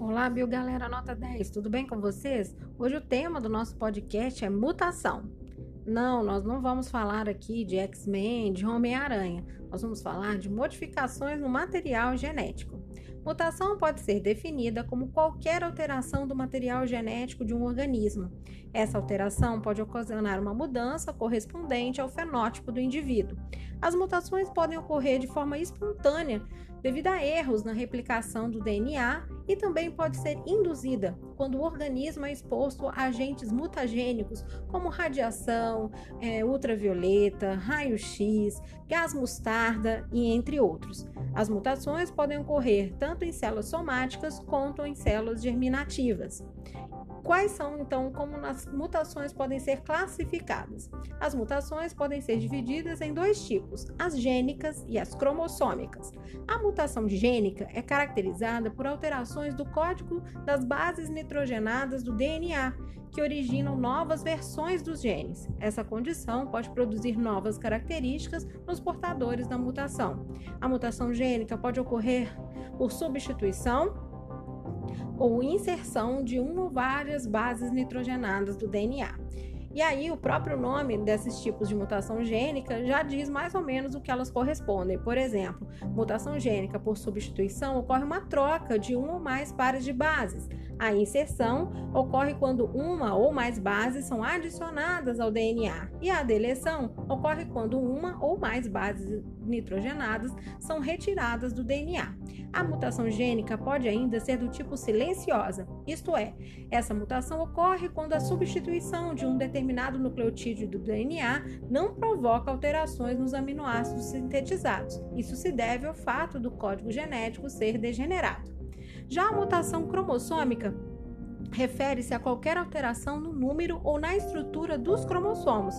Olá, Bio Galera Nota 10, tudo bem com vocês? Hoje o tema do nosso podcast é mutação. Não, nós não vamos falar aqui de X-Men, de Homem-Aranha. Nós vamos falar de modificações no material genético. Mutação pode ser definida como qualquer alteração do material genético de um organismo. Essa alteração pode ocasionar uma mudança correspondente ao fenótipo do indivíduo. As mutações podem ocorrer de forma espontânea devido a erros na replicação do DNA e também pode ser induzida quando o organismo é exposto a agentes mutagênicos como radiação, é, ultravioleta, raio-x, gás mostarda e entre outros. As mutações podem ocorrer tanto em células somáticas quanto em células germinativas. Quais são, então, como as mutações podem ser classificadas? As mutações podem ser divididas em dois tipos, as gênicas e as cromossômicas. A mutação gênica é caracterizada por alterações do código das bases nitrogenadas do DNA, que originam novas versões dos genes. Essa condição pode produzir novas características nos portadores da mutação. A mutação gênica pode ocorrer por substituição ou inserção de uma ou várias bases nitrogenadas do DNA. E aí, o próprio nome desses tipos de mutação gênica já diz mais ou menos o que elas correspondem. Por exemplo, mutação gênica por substituição ocorre uma troca de uma ou mais pares de bases. A inserção ocorre quando uma ou mais bases são adicionadas ao DNA, e a deleção ocorre quando uma ou mais bases nitrogenadas são retiradas do DNA. A mutação gênica pode ainda ser do tipo silenciosa, isto é, essa mutação ocorre quando a substituição de um determinado nucleotídeo do DNA não provoca alterações nos aminoácidos sintetizados. Isso se deve ao fato do código genético ser degenerado. Já a mutação cromossômica refere-se a qualquer alteração no número ou na estrutura dos cromossomos.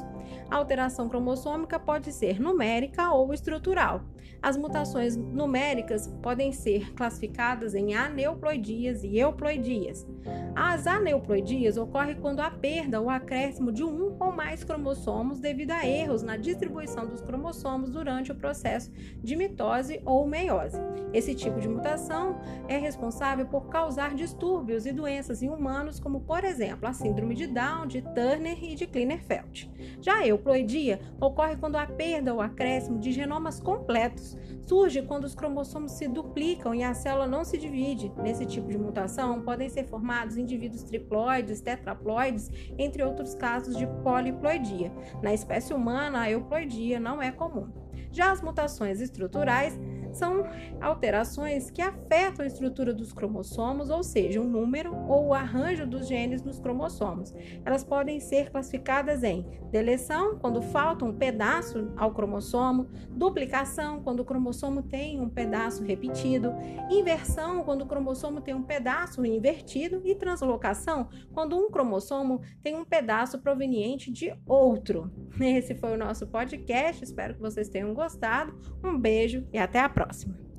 A alteração cromossômica pode ser numérica ou estrutural. As mutações numéricas podem ser classificadas em aneuploidias e euploidias. As aneuploidias ocorrem quando há perda ou acréscimo de um ou mais cromossomos devido a erros na distribuição dos cromossomos durante o processo de mitose ou meiose. Esse tipo de mutação é responsável por causar distúrbios e doenças em humanos, como por exemplo a síndrome de Down, de Turner e de Klinefelter. Já a euploidia ocorre quando há perda ou acréscimo de genomas completos. Surge quando os cromossomos se duplicam e a célula não se divide. Nesse tipo de mutação, podem ser formados indivíduos triploides, tetraploides, entre outros casos de poliploidia. Na espécie humana, a euploidia não é comum. Já as mutações estruturais são alterações que afetam a estrutura dos cromossomos, ou seja, o número ou o arranjo dos genes nos cromossomos. Elas podem ser classificadas em deleção, quando falta um pedaço ao cromossomo, duplicação, quando o cromossomo tem um pedaço repetido, inversão, quando o cromossomo tem um pedaço invertido, e translocação, quando um cromossomo tem um pedaço proveniente de outro. Esse foi o nosso podcast, espero que vocês tenham gostado. Um beijo e até a próxima! Próxima.